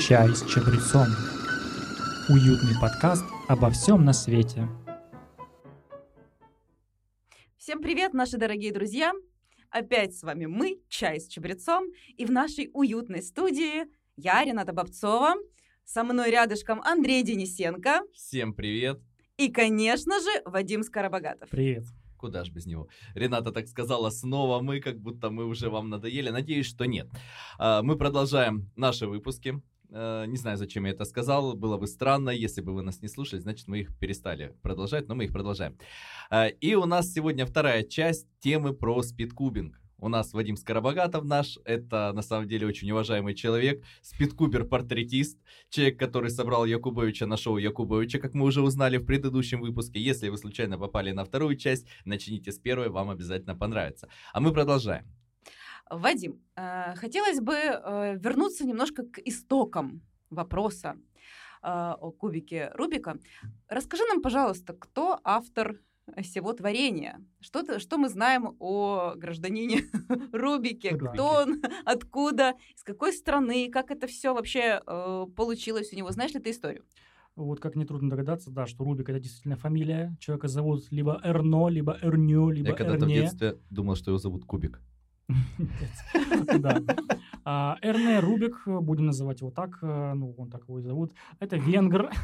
Чай с чабрецом. Уютный подкаст обо всем на свете. Всем привет, наши дорогие друзья! Опять с вами мы, Чай с чабрецом, и в нашей уютной студии я, Рената Бобцова, со мной рядышком Андрей Денисенко Всем привет! и, конечно же, Вадим Скоробогатов. Привет. Куда ж без него? Рената так сказала, снова мы, как будто мы уже вам надоели. Надеюсь, что нет. А, Мы продолжаем наши выпуски. Э, Не знаю, зачем я это сказал. Было бы странно, если бы вы нас не слушали, значит, мы их перестали продолжать, но мы их продолжаем. А, И у нас сегодня вторая часть темы про спидкубинг. У нас Вадим Скоробогатов наш, это на самом деле очень уважаемый человек, спидкубер-портретист, человек, который собрал Якубовича на шоу Якубовича, как мы уже узнали в предыдущем выпуске. Если вы случайно попали на вторую часть, начните с первой, вам обязательно понравится. А мы продолжаем. Вадим, э, хотелось бы э, вернуться немножко к истокам вопроса э, о кубике Рубика. Расскажи нам, пожалуйста, кто автор всего творения? Что, ты- что мы знаем о гражданине Рубике? Рубике. Кто он, откуда, из какой страны, как это все вообще э, получилось у него? Знаешь ли ты историю? Вот как нетрудно догадаться, да, что Рубик это действительно фамилия. Человека зовут либо Эрно, либо Эрню, либо Я когда-то в детстве думал, что его зовут Кубик. Да. А, Эрне Рубик, будем называть его так, э, ну, он так его и зовут, это венгр.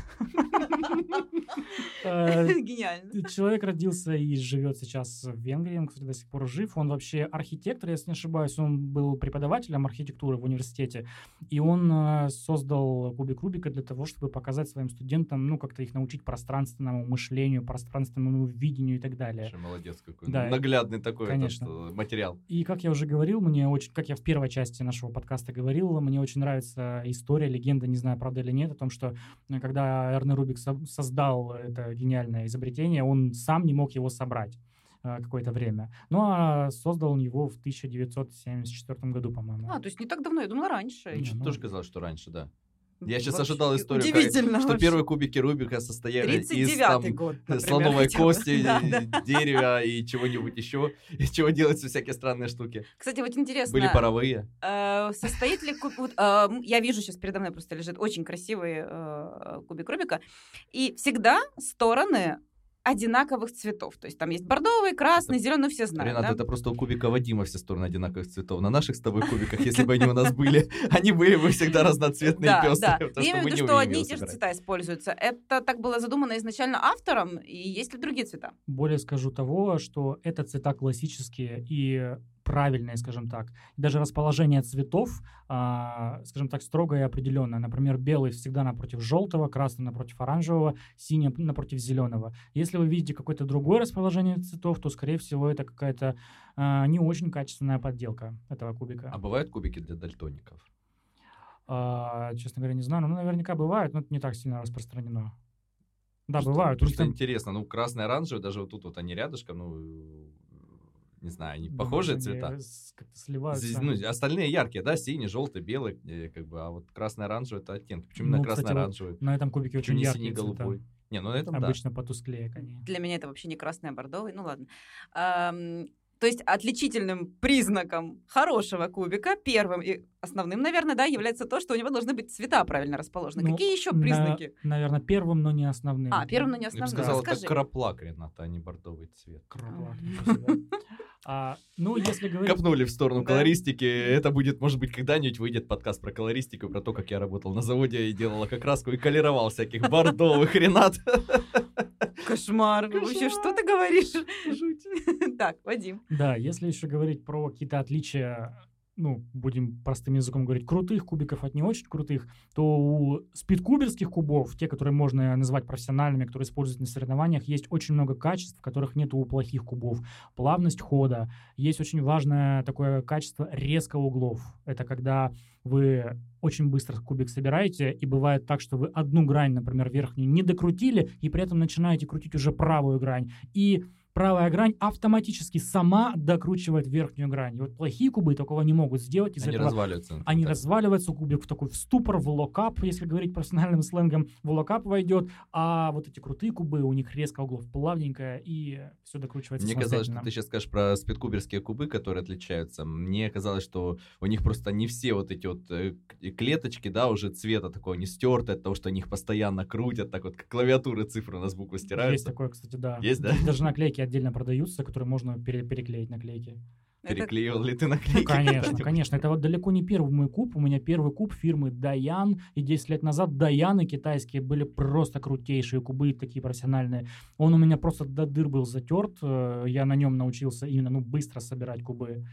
Э, Гениально. Человек родился и живет сейчас в Венгрии, он, кстати, до сих пор жив. Он вообще архитектор, если не ошибаюсь. Он был преподавателем архитектуры в университете. И он э, создал кубик Рубика для того, чтобы показать своим студентам, ну, как-то их научить пространственному мышлению, пространственному видению и так далее. Молодец какой. Да, Наглядный такой конечно. материал. И как я уже говорил, мне очень, как я в первой части нашего подкаста говорил, мне очень нравится история, легенда, не знаю, правда или нет, о том, что э, когда Эрне Рубик со- создал это гениальное изобретение, он сам не мог его собрать э, какое-то время. Ну, а создал он его в 1974 году, по-моему. А, то есть не так давно, я думала раньше. Чё- ну- Тоже казалось, что раньше, да. Я сейчас ожидал историю, как- Удивительно. что вообще. первые кубики Рубика состояли из 39-й там, год, например, слоновой кости, Да, дерева и чего-нибудь еще. Из чего делаются всякие странные штуки. Кстати, вот интересно, Были паровые. э, состоит ли куб... вот, э, я вижу сейчас передо мной просто лежит очень красивый э, кубик Рубика, и всегда стороны одинаковых цветов. То есть там есть бордовый, красный, зеленый, все знают. Ренат, да? это просто у кубика Вадима все стороны одинаковых цветов. На наших с тобой кубиках, если бы они у нас были, они были бы всегда разноцветные да, пестрые. да. Я что имею в виду, что одни и те же цвета используются. Это так было задумано изначально автором, и есть ли другие цвета? Более скажу того, что это цвета классические и правильные, скажем так. Даже расположение цветов, а, скажем так, строгое и определенное. Например, белый всегда напротив желтого, красный напротив оранжевого, синий напротив зеленого. Если вы видите какое-то другое расположение цветов, то, скорее всего, это какая-то а, не очень качественная подделка этого кубика. А бывают кубики для дальтоников? А, честно говоря, не знаю. Ну, наверняка бывают, но это не так сильно распространено. Да, Просто- бывают. Просто там интересно, ну, красный, оранжевый, даже вот тут вот они рядышком, ну, не знаю, они думаю, похожие цвета. сливаются. Здесь, ну, остальные яркие, да, синий, желтый, белый, как бы, а вот красно-оранжевый это оттенки. Почему именно Ну, вот красно-оранжевый? На этом кубике Почему очень не яркие синий, цвета. голубой? Не, ну это да. Обычно потусклее они. Для меня это вообще не красный, а бордовый. Ну ладно. Ам, то есть отличительным признаком хорошего кубика, первым и основным, наверное, да, является то, что у него должны быть цвета правильно расположены. Ну, Какие еще на- признаки? наверное, первым, но не основным. А, первым, но не Я бы основным. сказал, это Расскажи. краплак, Рената, а не бордовый цвет. Себе. А, ну, если говорить... Копнули в сторону Да. колористики. Это будет, может быть, когда-нибудь выйдет подкаст про колористику, про то, как я работал на заводе и делал окраску и колеровал всяких бордовых, Ренат. Кошмар. Вообще, что ты говоришь? Так, Вадим. Да, если еще говорить про какие-то отличия, ну, будем простым языком говорить, крутых кубиков от не очень крутых, то у спидкуберских кубов, те, которые можно назвать профессиональными, которые используют на соревнованиях, есть очень много качеств, которых нет у плохих кубов. Плавность хода. Есть очень важное такое качество резко углов. Это когда вы очень быстро кубик собираете, и бывает так, что вы одну грань, например, верхнюю не докрутили, и при этом начинаете крутить уже правую грань. И правая грань автоматически сама докручивает верхнюю грань. И вот плохие кубы такого не могут сделать. Из Они этого разваливаются. они Так. разваливаются, кубик в такой в ступор, в lockup, если говорить профессиональным сленгом, в lockup войдет, а вот эти крутые кубы, у них срезка углов плавненько, и все докручивается Мне казалось, что ты сейчас скажешь про спидкуберские кубы, которые отличаются. Мне казалось, что у них просто не все вот эти вот э, к- клеточки, да, уже цвета такого не стерты от того, что они их постоянно крутят, так вот как клавиатуры цифры у нас буквы Есть стираются. такое, кстати, да. Есть, да? Даже наклейки отдельно продаются, которые можно пере- переклеить наклейки. Это- Переклеивал ли ты наклейки? Ну, Конечно, конечно. Это вот далеко не первый мой куб. У меня первый куб фирмы Даян. И 10 лет назад Даяны китайские были просто крутейшие кубы, такие профессиональные. Он у меня просто до дыр был затерт. Э, Я на нем научился именно ну, быстро собирать кубы.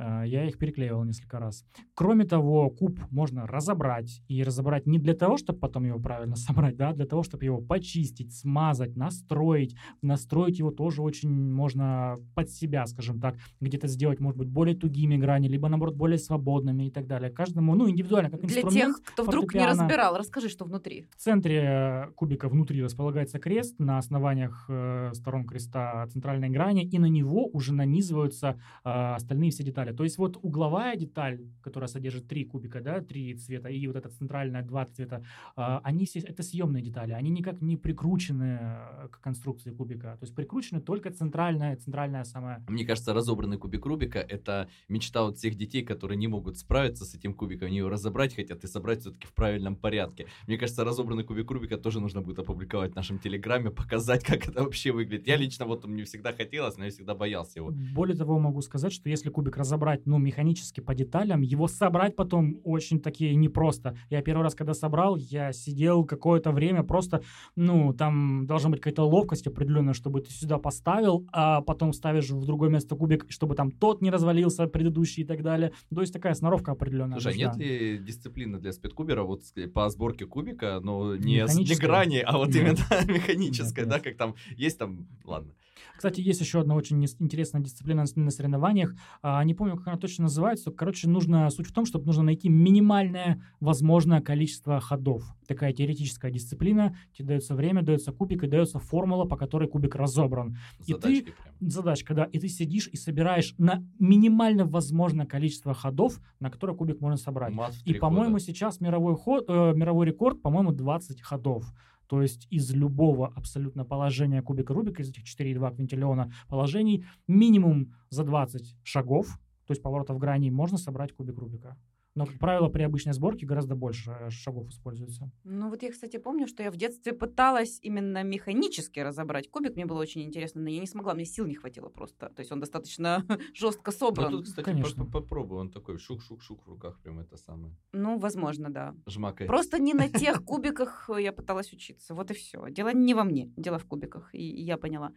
Э, Я их переклеивал несколько раз. Кроме того, куб можно разобрать. И разобрать не для того, чтобы потом его правильно собрать, да, а для того, чтобы его почистить, смазать, настроить. Настроить его тоже очень можно под себя, скажем так. Где-то сделать, может быть, более тугими грани, либо, наоборот, более свободными и так далее. Каждому, ну, индивидуально, как Для инструмент. тех, кто вдруг не разбирал, расскажи, что внутри. В центре кубика внутри располагается крест на основаниях э, сторон креста центральной грани, и на него уже нанизываются э, остальные все детали. То есть вот угловая деталь, которая содержит три кубика, да, три цвета, и вот эта центральная два цвета, э, они это съемные детали, они никак не прикручены э, к конструкции кубика. То есть прикручены только центральная, центральная самая Мне кажется, разобранный кубик Рубика — это мечта вот всех детей, которые не могут справиться с этим кубиком, они его разобрать хотят и собрать все-таки в правильном порядке. Мне кажется, разобранный кубик Рубика тоже нужно будет опубликовать в нашем телеграме, показать, как это вообще выглядит. Я лично вот мне всегда хотелось, но я всегда боялся его. Более того, могу сказать, что если кубик разобрать, ну, механически по деталям, его собрать потом очень таки непросто. Я первый раз, когда собрал, я сидел какое-то время просто, ну, там должна быть какая-то ловкость определенная, чтобы ты сюда поставил, а потом ставишь в другое место кубик, чтобы там тот не развалился, предыдущий и так далее. То есть такая сноровка определенная. Слушай, а нужна. нет ли дисциплины для спидкубера вот по сборке кубика, но не, не грани, а вот Нет. именно механическая, Нет, да, нет. как там есть там, ладно. Кстати, есть еще одна очень интересная дисциплина на- соревнованиях. А, Не помню, как она точно называется. Короче, нужно суть в том, чтобы нужно найти минимальное возможное количество ходов. Такая теоретическая дисциплина. Тебе дается время, дается кубик и дается формула, по которой кубик разобран. И ты- Задачки прям. Задачка, да. И ты сидишь и собираешь на минимально возможное количество ходов, на которые кубик можно собрать. Мат И, по-моему, сейчас мировой, ход, э, мировой рекорд, по-моему, 20 ходов. То есть из любого абсолютно положения кубика Рубика, из этих 4,2 квинтиллиона положений, минимум за 20 шагов, то есть поворотов граней, можно собрать кубик Рубика. Но, как правило, при обычной сборке гораздо больше э, шагов используется. Ну вот я, кстати, помню, что я в детстве пыталась именно механически разобрать кубик. Мне было очень интересно, но я не смогла, мне сил не хватило просто. То есть он достаточно жестко Ну, собран. тут, кстати, Конечно. по- по- попробуй, он такой шук-шук-шук в руках, прям это самое. Ну, возможно, да. Жмакает. Просто не на тех кубиках я пыталась учиться. Вот и все. Дело не во мне, дело в кубиках. И я поняла.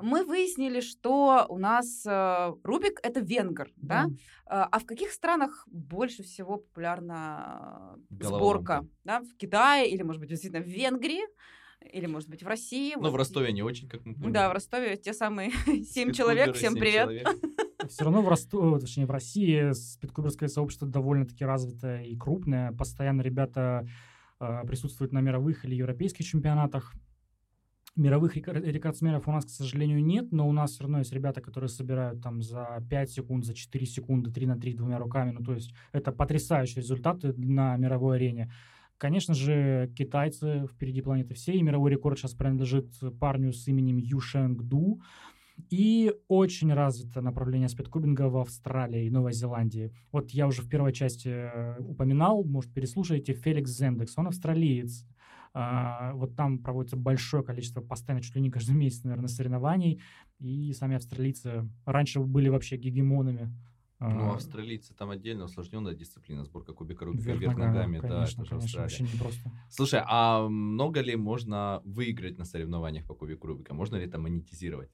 Мы выяснили, что у нас э, Рубик это венгер, да? А а в каких странах больше всего популярна э, сборка? Да? В Китае или, может быть, действительно в Венгрии? Или, может быть, в России? Ну, Вот в Ростове не очень, как мы поняли. Да, в Ростове те самые семь человек. Всем привет. человек. Все равно в Ростове, точнее в России, спидкуберское сообщество довольно-таки развитое и крупное. Постоянно ребята э, присутствуют на мировых или европейских чемпионатах. Мировых рекор- рекордсменов у нас, к сожалению, нет, но у нас все равно есть ребята, которые собирают там за 5 секунд, за 4 секунды, 3 на 3 двумя руками. Ну, то есть это потрясающие результаты на мировой арене. Конечно же, китайцы впереди планеты всей. Мировой рекорд сейчас принадлежит парню с именем Ю Шэнг Ду. И очень развито направление спидкубинга в Австралии и Новой Зеландии. Вот я уже в первой части э, упоминал, может, переслушайте, Феликс Зендекс, он австралиец. А, вот там проводится большое количество, постоянно, чуть ли не каждый месяц, наверное, соревнований. И сами австралийцы раньше были вообще гегемонами. Ну, А, австралийцы там отдельно усложненная дисциплина, сборка кубика Рубика вверх вверх ногами, ногами, да, конечно, это же конечно, Австралия. вообще непросто. Слушай, а много ли можно выиграть на соревнованиях по кубику Рубика? Можно ли это монетизировать?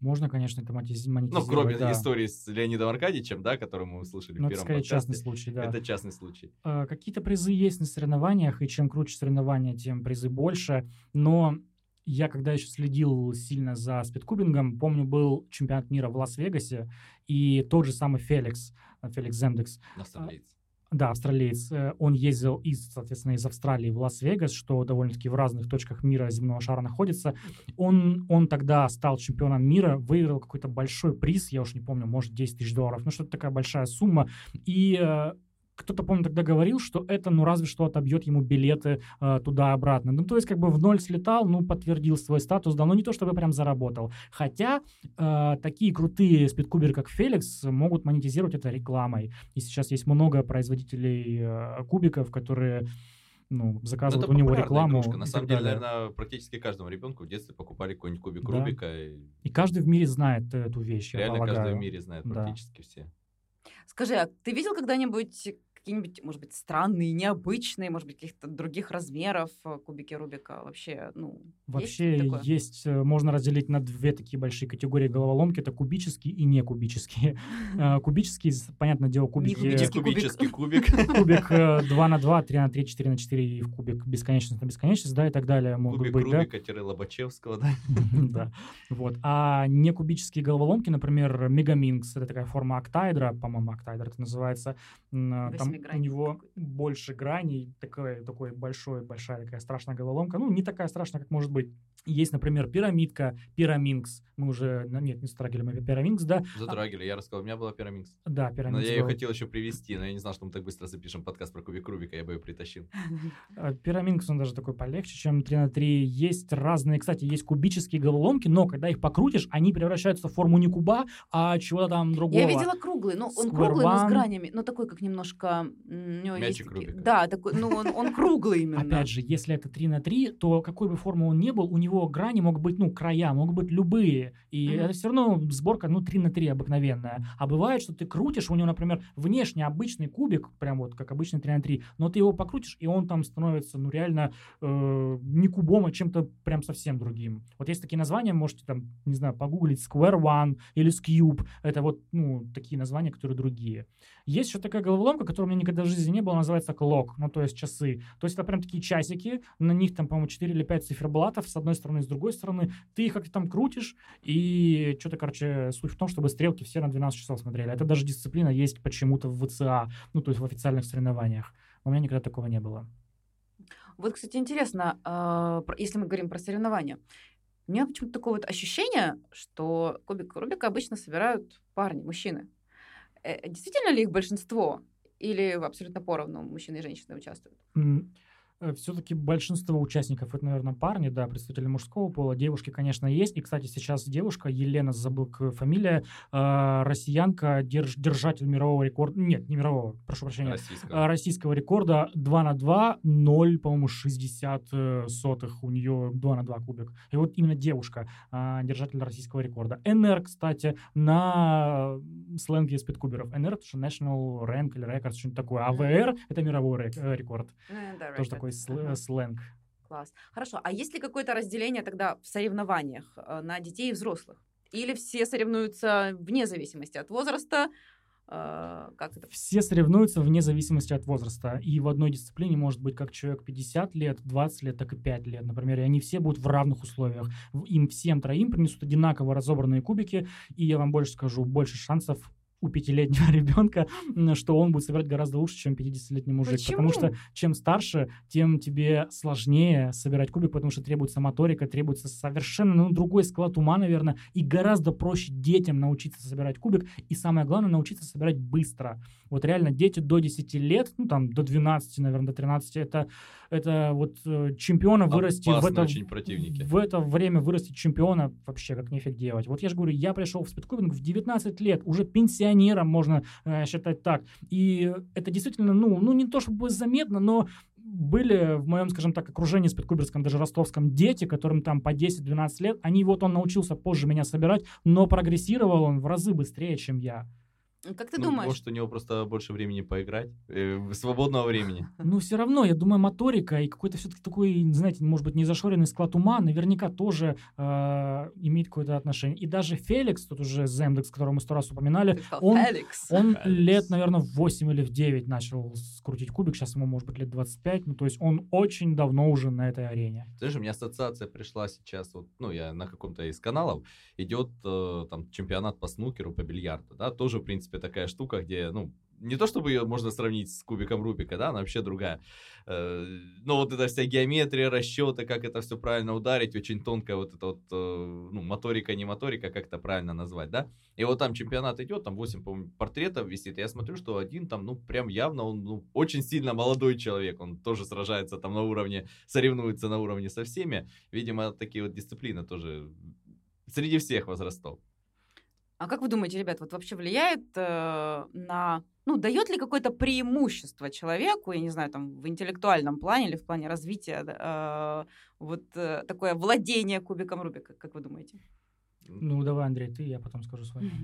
Можно, конечно, это Ну, монетизировать, кроме да. истории с Леонидом Аркадьевичем, да, которую мы услышали Но в это первом частный подкасте. случай, да. Это частный случай. Э, Какие-то призы есть на соревнованиях, и чем круче соревнования, тем призы больше. Но я, когда еще следил сильно за спидкубингом, помню, был чемпионат мира в Лас-Вегасе, и тот же самый Феликс, э, Феликс Земдекс, Австралиец. Да, австралиец, э, он ездил из, соответственно, из Австралии в Лас-Вегас, что довольно-таки в разных точках мира земного шара находится. Он, он тогда стал чемпионом мира, выиграл какой-то большой приз, я уж не помню, может, 10 тысяч долларов, ну, что-то такая большая сумма. И э, кто-то, помню, тогда говорил, что это, ну, разве что отобьет ему билеты э, туда-обратно. Ну, то есть, как бы в ноль слетал, ну, подтвердил свой статус, да, но не то, чтобы прям заработал. Хотя э, такие крутые спидкуберы, как Феликс, могут монетизировать это рекламой. И сейчас есть много производителей э, кубиков, которые ну, заказывают это у него рекламу. игрушка. На и самом деле, далее. наверное, практически каждому ребенку в детстве покупали какой-нибудь кубик Да. Рубика. И И каждый в мире знает эту вещь, я реально каждый в мире знает Да. практически все. Скажи, а ты видел когда-нибудь какие-нибудь, может быть, странные, необычные, может быть, каких-то других размеров э, кубики Рубика? Вообще, ну, Вообще есть такое? есть, э, можно разделить на две такие большие категории головоломки. Это кубические и некубические. Э, Кубические, с- понятное дело, кубики... Кубик. Кубический кубик. Кубик э, 2 на 2, 3 на 3, 4 на 4 и в кубик бесконечность на бесконечность, да, и так далее могут Кубик быть, да. Рубика-Лобачевского, да? Да. Вот. А не кубические головоломки, например, Мегаминкс, это такая форма октаэдра, по-моему, октаэдр это называется. М, а, Там у него больше граней, такой, такой большой, большая такая страшная головоломка. Ну, не такая страшная, как может быть. Есть, например, пирамидка, пираминкс. Мы уже, нет, не затрагивали мы пираминкс, да. Затрагивали, я рассказал, у меня была пираминкс. Да, Но пираминкс. я ее был. хотел еще привести, но я не знал, что мы так быстро запишем подкаст про кубик Рубика, я бы ее притащил. А, Пираминкс, он даже такой полегче, чем 3 на 3. Есть разные, кстати, есть кубические головоломки, но когда их покрутишь, они превращаются в форму не куба, а чего-то там другого. Я видела круглый, ну он Square круглый, но с One. гранями, но такой как немножко, Мячик Рубика. да, такой, ну он, он круглый именно. Опять же, если это 3 на 3, то какой бы формы он ни был, у него грани могут быть, ну, края, могут быть любые. И Мгм. это все равно сборка, ну, 3 на 3 обыкновенная. А бывает, что ты крутишь, у него, например, внешне обычный кубик, прям вот как обычный 3 на 3, но ты его покрутишь, и он там становится, ну, реально э, не кубом, а чем-то прям совсем другим. Вот есть такие названия, можете там, не знаю, погуглить Square One или Scube. Это вот, ну, такие названия, которые другие. Есть еще такая головоломка, которая у меня никогда в жизни не было, называется клок, ну, то есть часы. То есть это прям такие часики, на них там, по-моему, 4 или 5 циферблатов с одной стороны с другой стороны. Ты их как-то там крутишь, и что-то, короче, суть в том, чтобы стрелки все на 12 часов смотрели. Это даже дисциплина есть почему-то в ВЦА, ну, то есть в официальных соревнованиях. У меня никогда такого не было. Вот, кстати, интересно, а, если мы говорим про соревнования, у меня почему-то такое вот ощущение, что кубик Рубика обычно собирают парни, мужчины. Э, Действительно ли их большинство? Или абсолютно поровну мужчины и женщины участвуют? Все-таки большинство участников это, наверное, парни, да, представители мужского пола. Девушки, конечно, есть. И, кстати, сейчас девушка, Елена, забыл к- фамилия, э, россиянка, держ- держатель мирового рекорда. Нет, не мирового, прошу прощения. Российского. а, российского рекорда 2 на 2, 0, по-моему, 60 э, сотых у нее 2 на 2 кубик. И вот именно девушка, а, держатель российского рекорда. НР, кстати, на э, сленге спидкуберов. НР это же National Rank или Records, что-нибудь такое. А ВР это мировой э, рекорд. Э, да, Тоже right, такой сл- сленг. Класс. Хорошо. А есть ли какое-то разделение тогда в соревнованиях э, на детей и взрослых? Или все соревнуются вне зависимости от возраста? Э, Как это? Все соревнуются вне зависимости от возраста. И в одной дисциплине может быть как человек 50 лет, 20 лет, так и 5 лет, например. И они все будут в равных условиях. Им всем троим принесут одинаково разобранные кубики. И я вам больше скажу, больше шансов у пятилетнего ребенка, что он будет собирать гораздо лучше, чем 50-летний мужик. Потому что Почему? чем старше, тем тебе сложнее собирать кубик, потому что требуется моторика, требуется совершенно ну, другой склад ума, наверное, и гораздо проще детям научиться собирать кубик, и самое главное, научиться собирать быстро. Вот реально дети до 10 лет, ну там до 12, наверное, до 13, это, это вот э, чемпиона вырасти в это, очень противники. в это время вырастить чемпиона вообще как нефиг делать. Вот я же говорю, я пришел в спидкубинг в 19 лет, уже пенсионером можно э, считать так. И это действительно, ну, ну не то чтобы заметно, но были в моем, скажем так, окружении спидкуберском, даже ростовском, дети, которым там по 10-12 лет, они вот он научился позже меня собирать, но прогрессировал он в разы быстрее, чем я. Как ты Ну, думаешь? Может, у него просто больше времени поиграть, э, свободного времени. Но все равно, я думаю, моторика и какой-то все-таки такой, знаете, может быть, незашоренный склад ума наверняка тоже э, имеет какое-то отношение. И даже Феликс, тут уже Земдекс, которого мы сто раз упоминали, он- Феликс. он Феликс. лет, наверное, в 8 или в 9 начал скрутить кубик, сейчас ему может быть лет 25, ну то есть он очень давно уже на этой арене. Знаешь, у меня ассоциация пришла сейчас, вот, ну, я на каком-то из каналов, идет э, там чемпионат по снукеру, по бильярду, да, тоже, в принципе, такая штука, где, ну, не то чтобы ее можно сравнить с кубиком Рубика, да, она вообще другая. Э, но вот эта вся геометрия, расчеты, как это все правильно ударить, очень тонкая вот эта вот, э, ну, моторика, не моторика, как это правильно назвать, да. И вот там чемпионат идет, там 8, по портретов висит, и я смотрю, что один там, ну, прям явно он, ну, очень сильно молодой человек, он тоже сражается там на уровне, соревнуется на уровне со всеми. Видимо, такие вот дисциплины тоже среди всех возрастов. А как вы думаете, ребят, вот вообще влияет э, на, ну, дает ли какое-то преимущество человеку, я не знаю, там, в интеллектуальном плане или в плане развития, э, вот э, такое владение кубиком Рубика, как вы думаете? Ну, давай, Андрей, ты, я потом скажу свое.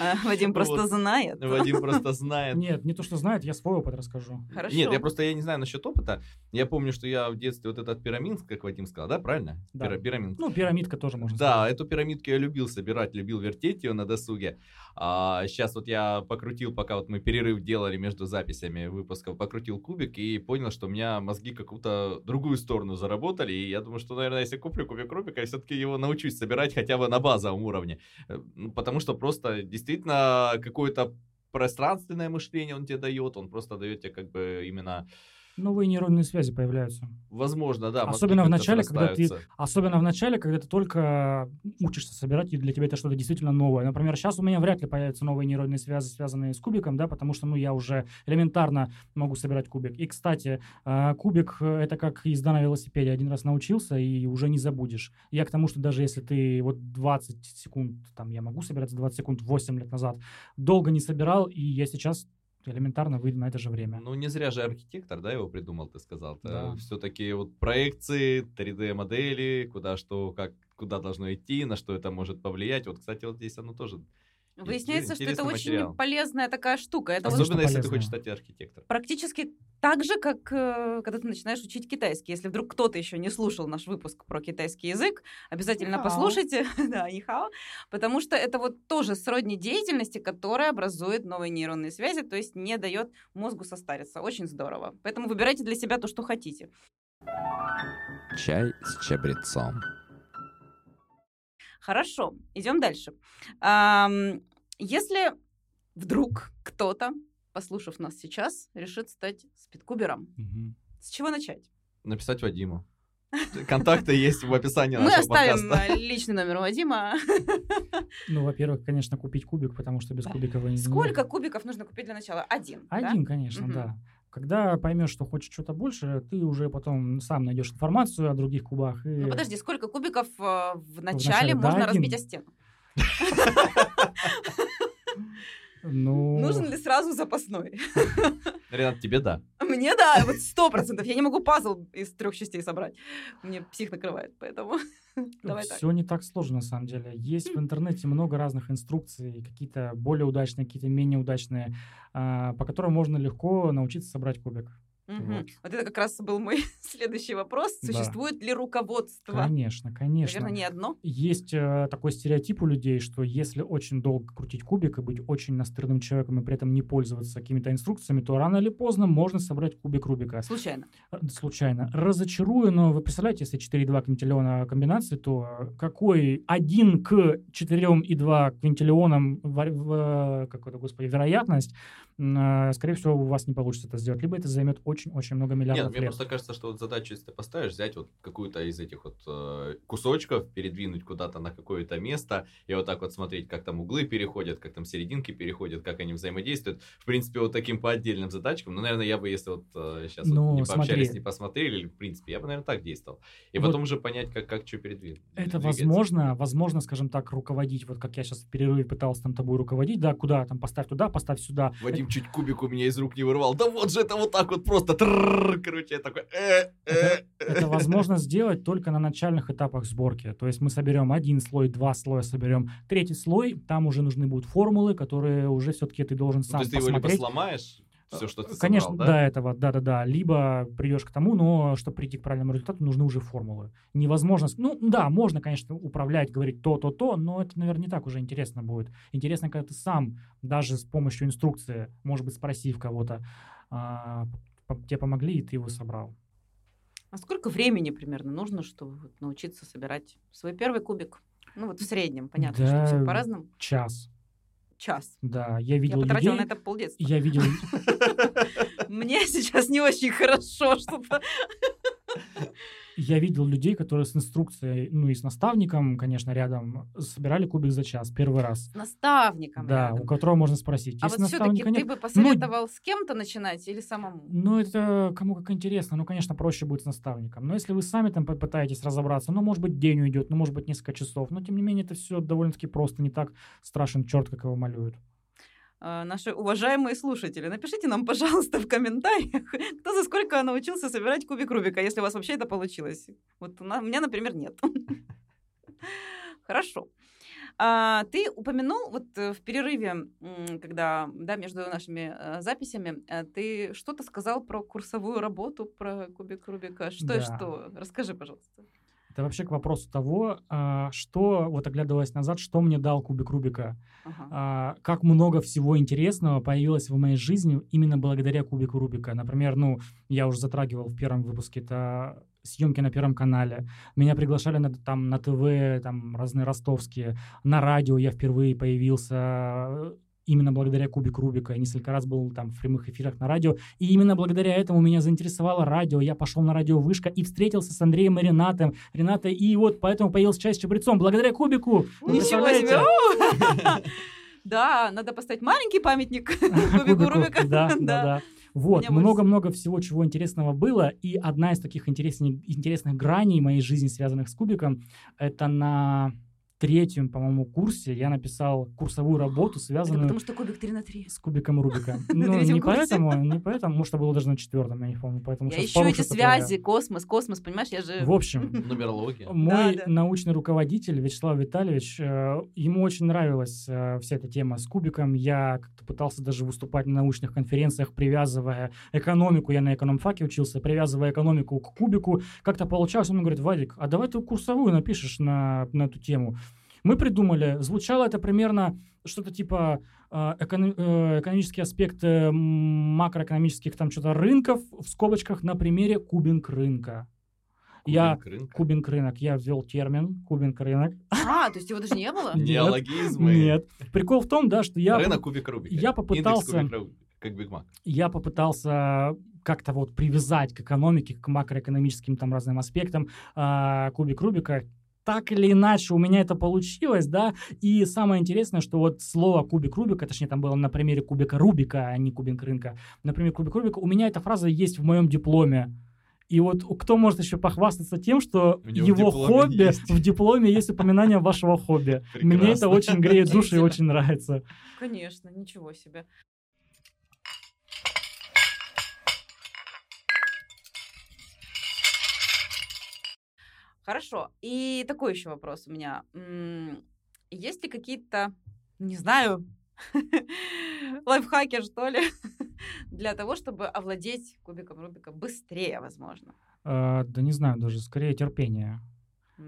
А, Вадим просто знает. Вадим просто знает. Нет, не то, что знает, я свой опыт расскажу. Хорошо. Нет, я просто я не знаю насчет опыта. Я помню, что я в детстве вот этот пирамид, как Вадим сказал, да, правильно? Да. Пира- Пирамид. Ну, пирамидка тоже можно Да, эту пирамидку я любил собирать, любил вертеть ее на досуге. А сейчас вот я покрутил, пока вот мы перерыв делали между записями выпусков, покрутил кубик и понял, что у меня мозги какую-то другую сторону заработали. И я думаю, что, наверное, если куплю кубик Рубика, я все-таки его научусь собирать хотя бы на базовом уровне. Э, ну, Потому что просто действительно какое-то пространственное мышление он тебе дает, он просто дает тебе как бы именно, Новые нейронные связи появляются. возможно, да. Особенно в начале, когда ты-. Особенно в начале, когда ты только учишься собирать, и для тебя это что-то действительно новое. Например, сейчас у меня вряд ли появятся новые нейронные связи, связанные с кубиком, да, потому что, ну, я уже элементарно могу собирать кубик. И, кстати, а, кубик — это как езда на велосипеде. Один раз научился, и уже не забудешь. Я к тому, что даже если ты вот 20 секунд, там, я могу собирать за 20 секунд 8 лет назад, долго не собирал, и я сейчас элементарно выйду на это же время. Ну, не зря же архитектор, да, его придумал, ты сказал. Да. Все-таки вот проекции, 3D-модели, куда что, как, куда должно идти, на что это может повлиять. Вот, кстати, вот здесь оно тоже. Выясняется, что это интересный очень материал. полезная такая штука. Это вот Особенно Особенно, если ты полезно. хочешь стать архитектором. практически так же, как э, когда ты начинаешь учить китайский. Если вдруг кто-то еще не слушал наш выпуск про китайский язык, обязательно Нихао. послушайте. да, нихао. Потому что это вот тоже сродни деятельности, которая образует новые нейронные связи, то есть не дает мозгу состариться. Очень здорово. Поэтому выбирайте для себя то, что хотите. Чай с чабрецом. Хорошо, идем дальше. Если вдруг кто-то, послушав нас сейчас, решит стать спидкубером, Мгм. с чего начать? Написать Вадиму. Контакты есть в описании Мы нашего оставим подкаста. личный номер Вадима. Ну, во-первых, конечно, купить кубик, потому что без кубика вы не... Сколько кубиков нужно купить для начала? Один. да? Один, конечно, Мгм. да. Когда поймешь, что хочешь что-то больше, ты уже потом сам найдешь информацию о других кубах. И... Ну подожди, сколько кубиков э, в начале начале, да, можно один. разбить о стену? Ну, Нужен ли сразу запасной? Ренат, тебе да. Мне да, вот сто процентов. Я не могу пазл из трех частей собрать. Мне псих накрывает, поэтому давай так. все не так сложно, на самом деле. Есть в интернете много разных инструкций, какие-то более удачные, какие-то менее удачные, а, по которым можно легко научиться собрать кубик. Мгм. Вот. Вот это как раз был мой следующий вопрос. Да. Существует ли руководство? Конечно, конечно. Наверное, не одно. Есть э, такой стереотип у людей, что если очень долго крутить кубик и быть очень настырным человеком и при этом не пользоваться какими-то инструкциями, то рано или поздно можно собрать кубик Рубика. Случайно. Э, Случайно. Разочарую, но вы представляете, если 4,2 квинтиллиона комбинаций, то э, какой 1 к 4,2 квинтиллионам вар- в- как это, господи, вероятность, э, скорее всего, у вас не получится это сделать. Либо это займет очень-очень много Нет, миллиардов мне лет. просто кажется, что вот задачу, если ты поставишь, взять вот какую-то из этих вот э, кусочков, передвинуть куда-то на какое-то место, и вот так вот смотреть, как там углы переходят, как там серединки переходят, как они взаимодействуют. В принципе, вот таким по отдельным задачкам, ну, наверное, я бы, если вот сейчас Ну, не пообщались, смотри. не посмотрели, в принципе, я бы, наверное, так действовал. И Вот. потом уже понять, как, как что передвинуть. Это возможно, возможно, скажем так, руководить, вот как я сейчас в перерыве пытался там тобой руководить, да, куда там, поставь туда, поставь сюда. Вадим чуть кубик у меня из рук не вырвал. Да вот же это вот так вот просто. Короче, я такой... э, э, Это, э. это возможно сделать только на начальных этапах сборки. То есть мы соберем один слой, два слоя соберем. Третий слой, там уже нужны будут формулы, которые уже все-таки ты должен Ну, то сам есть ты его либо посмотреть. сломаешь, все, что ты Конечно, собрал, до да? этого, да-да-да. Либо придешь к тому, но чтобы прийти к правильному результату, нужны уже формулы. Невозможно... Ну, да, можно, конечно, управлять, говорить то-то-то, но это, наверное, не так уже интересно будет. Интересно, когда ты сам, даже с помощью инструкции, может быть, спросив кого-то, а, тебе помогли, и ты его собрал. А сколько времени примерно нужно, чтобы научиться собирать свой первый кубик? Ну вот в среднем, понятно, Да. что все по-разному. Час. Час. Да, я Я видел потратила людей... на это полдетства. Я видел... Мне сейчас не очень хорошо что-то. Я видел людей, которые с инструкцией, ну и с наставником, конечно, рядом, собирали кубик за час, первый раз. С наставником Да, рядом. у которого можно спросить. А Если вот все-таки ты нет, бы посоветовал с кем-то начинать или самому? Ну, это кому как интересно. Ну, конечно, проще будет с наставником. Но если вы сами там попытаетесь разобраться, ну, может быть, день уйдет, ну, может быть, несколько часов. Но, тем не менее, это все довольно-таки просто, не так страшен черт, как его малюют. А, Наши уважаемые слушатели, напишите нам, пожалуйста, в комментариях, кто за сколько научился собирать кубик Рубика, если у вас вообще это получилось. Вот у, меня, например, нет. Хорошо. А, ты упомянул вот э, в перерыве, когда, да, между нашими э, записями, э, ты что-то сказал про курсовую работу, про кубик Рубика. Что и Да. что? Расскажи, пожалуйста. Это вообще к вопросу того, а, что, вот оглядываясь назад, что мне дал кубик Рубика. Ага. А, как много всего интересного появилось в моей жизни именно благодаря кубику Рубика. Например, ну, я уже затрагивал в первом выпуске, это съемки на Первом канале. Меня приглашали на, там, на ТВ, там, разные ростовские. На радио я впервые появился именно благодаря кубику Рубика. Я несколько раз был там в прямых эфирах на радио. И именно благодаря этому меня заинтересовало радио. Я пошел на радио Вышка и встретился с Андреем и Ренатом. Рената, и вот поэтому появился чай с чабрецом. Благодаря кубику! Ничего себе! Да, надо поставить маленький памятник кубику Рубика. Да, да, да. Вот, много-много всего, чего интересного было. И одна из таких интересных, интересных граней моей жизни, связанных с кубиком, это на третьем, по-моему, курсе я написал курсовую работу, Это связанную потому что кубик 3 на 3. с кубиком Рубика. Ну, не поэтому, не поэтому, может, это было даже на четвертом, я не помню. Поэтому Я ищу эти связи, космос, космос, понимаешь, я же... В общем, Нумерология. мой научный руководитель Вячеслав Витальевич, э, ему очень нравилась э, вся эта тема с кубиком. Я как-то пытался даже выступать на научных конференциях, привязывая экономику, я на экономфаке учился, привязывая экономику к кубику. Как-то получалось, он мне говорит, Вадик, а давай ты курсовую напишешь на, на эту тему. Мы придумали, звучало это примерно что-то типа э, эконом- э, экономические аспекты м, макроэкономических там что-то рынков в скобочках на примере кубинг рынка. Я рынка. Кубинг рынок. Я ввел термин кубинг рынок. А, то есть его даже не было? Неологизмы. Нет. Прикол в том, да, что я, Рынок кубик Рубика. я попытался- кубика Рубика, как Биг Мак. я попытался как-то вот привязать к экономике, к макроэкономическим там разным аспектам а, кубик Рубика. Так или иначе у меня это получилось, да, и самое интересное, что вот слово кубик Рубика, точнее там было на примере кубика Рубика, а не кубик рынка, на примере кубик Рубика, у меня эта фраза есть в моем дипломе. И вот кто может еще похвастаться тем, что его хобби, есть. в дипломе есть упоминание вашего хобби. Мне это Прекрасно. очень греет душу и очень нравится. Конечно, ничего себе. Хорошо. И такой еще вопрос у меня. Есть ли какие-то, не знаю, лайфхаки, что ли, для того, чтобы овладеть кубиком Рубика быстрее, возможно? А, да не знаю, даже скорее терпение.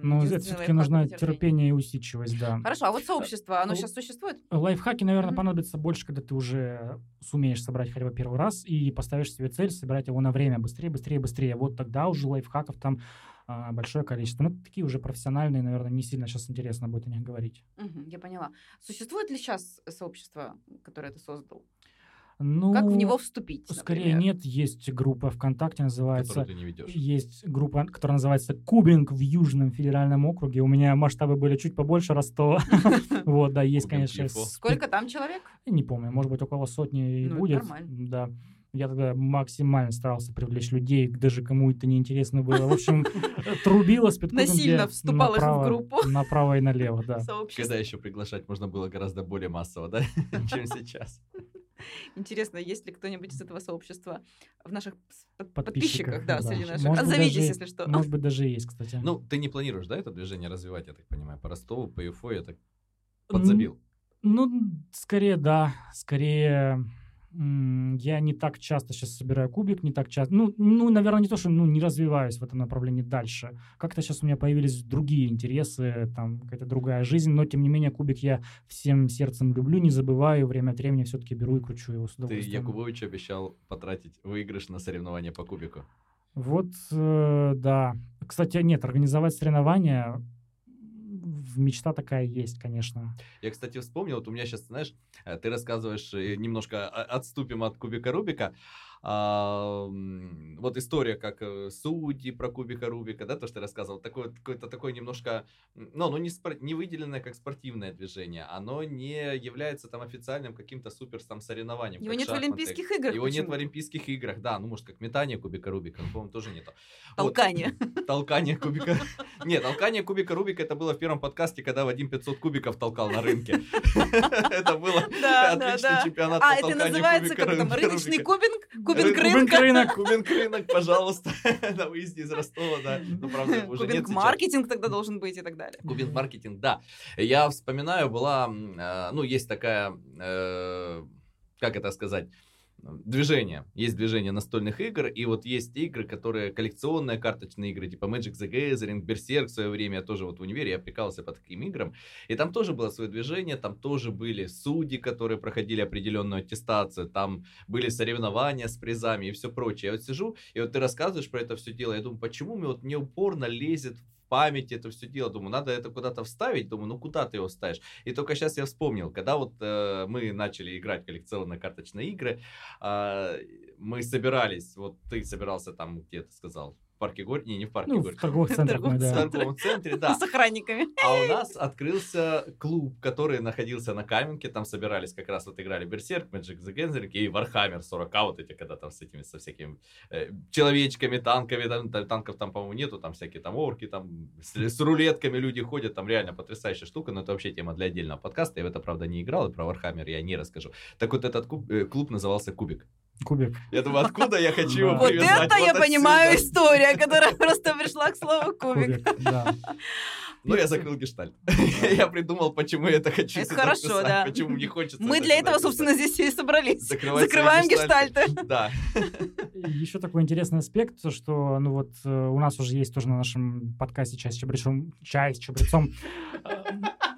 Ну, это все-таки нужно терпение и усидчивость, да. Хорошо, а вот сообщество, оно сейчас существует? Лайфхаки, наверное, понадобятся больше, когда ты уже сумеешь собрать хотя бы первый раз и поставишь себе цель собирать его на время быстрее, быстрее, быстрее. Вот тогда уже лайфхаков там а, большое количество. Ну, такие уже профессиональные, наверное, не сильно сейчас интересно будет о них говорить. Мгм, я поняла. Существует ли сейчас сообщество, которое ты создал? Ну, Как в него вступить? скорее например? нет. Есть группа ВКонтакте, называется... Ты не ведешь. Есть группа, которая называется Кубинг в Южном федеральном округе. У меня масштабы были чуть побольше Ростова. Вот, да, есть, конечно. Сколько там человек? Не помню, может быть, около сотни и Ну, будет. нормально. Да. Я тогда максимально старался привлечь людей, даже кому это не интересно было. В общем, трубило с Насильно вступал их в группу. Направо и налево, да. Когда еще приглашать можно было гораздо более массово, да, чем сейчас. Интересно, есть ли кто-нибудь из этого сообщества в наших Подписчиках, подписчиках, да, да. среди наших? Может Отзовитесь, даже- если что. Может быть, даже есть, кстати. Ну, ты не планируешь, да, это движение развивать, я так понимаю, по Ростову, по Юфо, я так подзабил. Ну, скорее, да. Скорее, я не так часто сейчас собираю кубик, не так часто. Ну, ну, наверное, не то, что ну, не развиваюсь в этом направлении дальше. Как-то сейчас у меня появились другие интересы, там какая-то другая жизнь, но тем не менее кубик я всем сердцем люблю, не забываю, время от времени все-таки беру и кручу его с Ты удовольствием. Якубовичу обещал потратить выигрыш на соревнования по кубику. Вот, э, да. Кстати, нет, организовать соревнования мечта такая есть, конечно. Я, кстати, вспомнил, вот у меня сейчас, знаешь, э, ты рассказываешь, э, немножко отступим от кубика Рубика, а, вот история, как э, судьи про кубика Рубика, да, то, что ты рассказывал, такое, какое-то такое немножко, ну, оно не, спор- не выделенное как спортивное движение, оно не является там официальным каким-то супер там соревнованием. Его нет шахматы. в Олимпийских играх. Его почему? нет в Олимпийских играх, да, ну, может, как метание кубика Рубика, но, по-моему, тоже нету. Толкание. Вот, толкание кубика. Нет, толкание кубика Рубика это было в первом подкасте, когда Вадим 500 кубиков толкал на рынке. Это было отличный чемпионат А, это называется как там рыночный кубинг? Кубинг рынка. рынок. Кубинг рынок, пожалуйста. На выезде из Ростова, да. Ну, правда, уже Кубинг маркетинг тогда должен быть и так далее. Кубинг маркетинг, да. Я вспоминаю, была, э, ну, есть такая, э, как это сказать, движение. Есть движение настольных игр, и вот есть игры, которые коллекционные карточные игры, типа Magic the Gathering, Berserk в свое время, я тоже вот в универе, я прикался по таким играм, и там тоже было свое движение, там тоже были судьи, которые проходили определенную аттестацию, там были соревнования с призами и все прочее. Я вот сижу, и вот ты рассказываешь про это все дело, я думаю, почему мне вот мне упорно лезет памяти это все дело. Думаю, надо это куда-то вставить. Думаю, ну куда ты его вставишь? И только сейчас я вспомнил, когда вот э, мы начали играть коллекционные карточные игры, э, мы собирались, вот ты собирался там, где ты сказал, парке Горький, не, не в парке ну, Горький. в торговых центрах, в да. торговом центре, да. С охранниками. А у нас открылся клуб, который находился на Каменке, там собирались как раз вот играли Берсерк, Magic the Gathering и Warhammer 40 вот эти, когда там с этими, со всякими э, человечками, танками, там, танков там, по-моему, нету, там всякие там орки, там с, с рулетками люди ходят, там реально потрясающая штука, но это вообще тема для отдельного подкаста, я в это, правда, не играл, и про Warhammer я не расскажу. Так вот этот клуб, э, клуб назывался Кубик. Кубик. Я думаю, откуда я хочу его Вот это я понимаю история, которая просто пришла к слову кубик. Ну, я закрыл гештальт. я придумал, почему я это хочу. Это хорошо, да. Почему мне хочется. Мы для этого, собственно, здесь и собрались. Закрываем гештальты. Да. Еще такой интересный аспект, что, ну вот, э, у нас уже есть тоже на нашем подкасте «Чай с чабрецом», «Чай с чабрецом»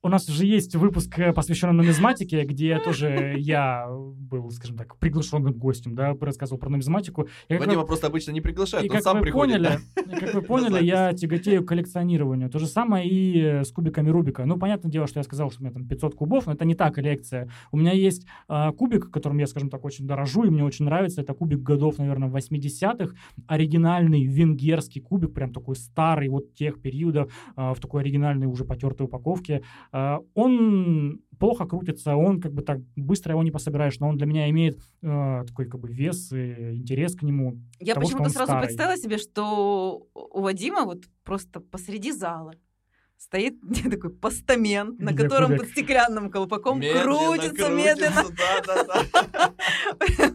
У нас уже есть выпуск, э, посвященный нумизматике, где тоже я был, скажем так, приглашенным гостем, да, рассказывал про нумизматику. Я, Вадима как... просто обычно не приглашают, и он как сам вы приходит. Поняли? Как вы поняли, я тяготею к коллекционированию. То же самое и э, с кубиками Рубика. Ну, понятное дело, что я сказал, что у меня там 500 кубов, но это не та коллекция. У меня есть э, кубик, которым я, скажем так, очень дорожу, и мне очень нравится. Это кубик годов, наверное, 80-х. Оригинальный венгерский кубик, прям такой старый, вот тех периодов, э, в такой оригинальной уже потертой упаковке. Э, он плохо крутится, он как бы так быстро его не пособираешь, но он для меня имеет э, такой как бы вес и интерес к нему. Я почему-то сразу старый. представила себе, что у Вадима вот просто посреди зала стоит такой постамент, на котором под стеклянным колпаком крутится, медленно.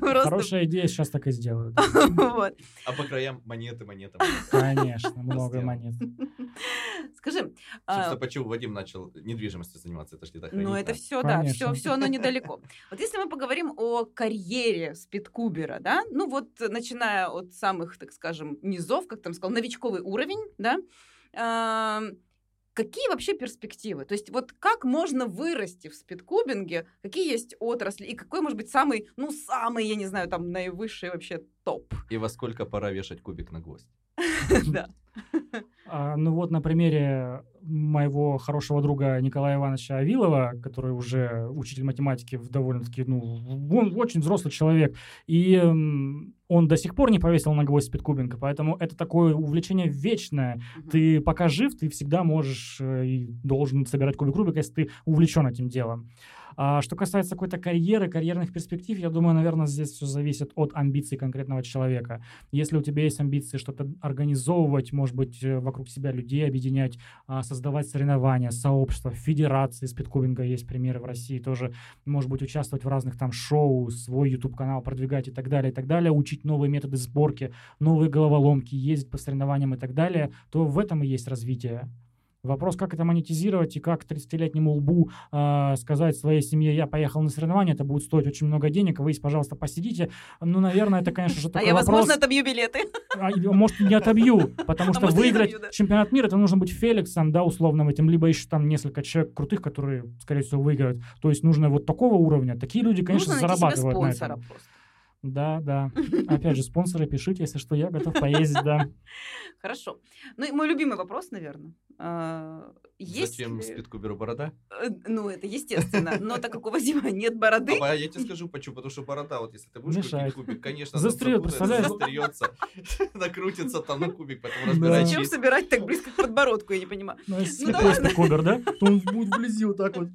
Хорошая идея, сейчас так и сделают. вот. А по краям монеты, монеты. Конечно, много монет. Скажи, Собственно, почему Вадим начал недвижимостью заниматься? Это же не Ну, это все, да, все, все оно недалеко. Вот если мы поговорим о карьере спидкубера, да, ну вот начиная от самых, так скажем, низов, как там сказал, новичковый уровень, да, Какие вообще перспективы? То есть вот как можно вырасти в спидкубинге? Какие есть отрасли? И какой может быть самый, ну, самый, я не знаю, там, наивысший вообще топ? И во сколько пора вешать кубик на гвоздь? Да. А, ну вот на примере моего хорошего друга Николая Ивановича Авилова, который уже учитель математики довольно-таки, ну, он очень взрослый человек, и он до сих пор не повесил на гвоздь спидкубинга, поэтому это такое увлечение вечное. Угу. Ты пока жив, ты всегда можешь э, и должен собирать кубик Рубика, если ты увлечен этим делом. А что касается какой-то карьеры, карьерных перспектив, я думаю, наверное, здесь все зависит от амбиций конкретного человека. Если у тебя есть амбиции что-то организовывать, может быть, э, вокруг себя людей объединять, а, создавать соревнования, сообщества, федерации спидкубинга есть примеры в России тоже, может быть, участвовать в разных там шоу, свой YouTube-канал продвигать и так далее, и так далее, учить новые методы сборки, новые головоломки, ездить по соревнованиям и так далее, то в этом и есть развитие. Вопрос, как это монетизировать и как 30-летнему лбу э, сказать своей семье, я поехал на соревнования, это будет стоить очень много денег, вы, пожалуйста, посидите. Ну, наверное, это, конечно же, такой А я, вопрос... возможно, отобью билеты. А, может, не отобью, потому А что выиграть чемпионат мира, это нужно быть Феликсом, да, условным этим, либо еще там несколько человек крутых, которые, скорее всего, выиграют. То есть нужно вот такого уровня. Такие люди, конечно, зарабатывают на этом. Да, да. Опять же, спонсоры, пишите, если что, я готов поездить, да. Хорошо. Ну и мой любимый вопрос, наверное. А, Есть Зачем ли- спидкуберу борода? Э, Ну, это естественно. Но так как у Вадима нет бороды, А я тебе скажу, почему. Потому что борода, вот если ты будешь Мешает. крутить кубик, конечно, запутается, представляешь? застрётся, накрутится там на кубик, потом разбирать зачем собирать так близко к подбородку, я не понимаю. Ну, если Ну да ладно. спидкубер, да? То он будет вблизи вот так вот.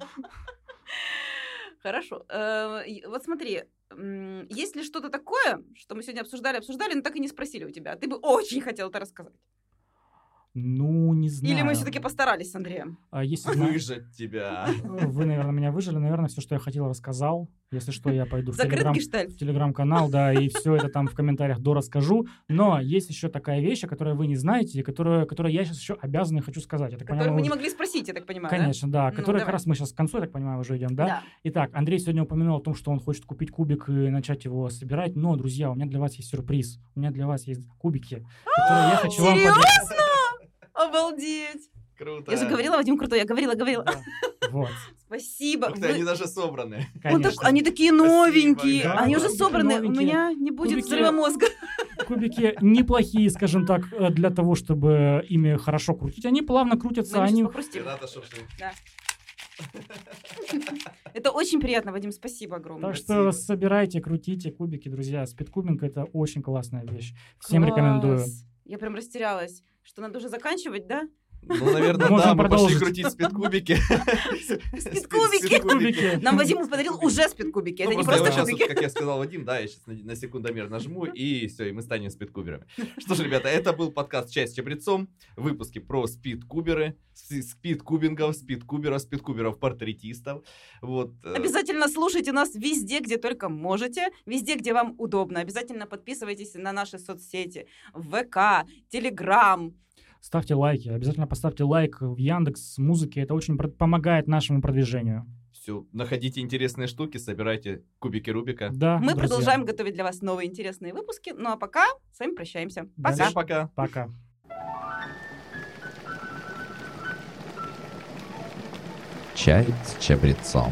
Хорошо. Э, Вот смотри, есть ли что-то такое, что мы сегодня обсуждали, обсуждали, но так и не спросили у тебя? Ты бы очень хотел это рассказать. Ну, не знаю. Или мы все-таки постарались с Андреем? А если Выжать тебя. Вы, наверное, меня выжили. Наверное, все, что я хотел, рассказал. Если что, я пойду в Телеграм, в Телеграм-канал, да, и все это там в комментариях дорасскажу. Но есть еще такая вещь, о которой вы не знаете, и которую, которую я сейчас еще обязан и хочу сказать. Я так Которую понимаю, мы не могли спросить, я так понимаю, да? Конечно, да. Ну, которая как раз мы сейчас к концу, я так понимаю, уже идем, да? Итак, Андрей сегодня упомянул о том, что он хочет купить кубик и начать его собирать. Но, друзья, у меня для вас есть сюрприз. У меня для вас есть кубики, которые я хочу вам подарить. Обалдеть! Круто. Я же говорила, Вадим крутой, я говорила, говорила. Да. Вот, Спасибо. Ух ты, Вы- они даже собраны. Он так- они такие новенькие, да, они да, уже собраны. У новенькие. меня не будет Кубики- взрыва мозга. Кубики неплохие, скажем так, э, для того, чтобы ими хорошо крутить. Они плавно крутятся, Мы они... ты. Это очень приятно, Вадим, спасибо огромное. Так что собирайте, крутите кубики, друзья. Спидкубинг — это очень классная вещь. Всем Класс. рекомендую. Я прям растерялась. Что надо уже заканчивать, да? Ну, наверное, Можем да, мы пошли продолжить. крутить спидкубики. Спидкубики. Кубики. Нам Вадим подарил уже спидкубики. Это Ну, не просто кубики. как я сказал Вадим, да, я сейчас на, секундомер нажму, и все, и мы станем спидкуберами. Что ж, ребята, это был подкаст «Часть с чабрецом», выпуски про спидкуберы, спидкубингов, спидкуберов, спидкуберов-портретистов. Вот. э, Обязательно слушайте нас везде, где только можете, везде, где вам удобно. Обязательно подписывайтесь на наши соцсети. ВК, Телеграм. Ставьте лайки. Обязательно поставьте лайк в Яндекс Музыке. Это очень помогает нашему продвижению. Все, находите интересные штуки, собирайте кубики Рубика. Да, Мы друзья. продолжаем готовить для вас новые интересные выпуски. Ну а пока с вами прощаемся. Пока. Всем пока! Пока. Чай с чабрецом.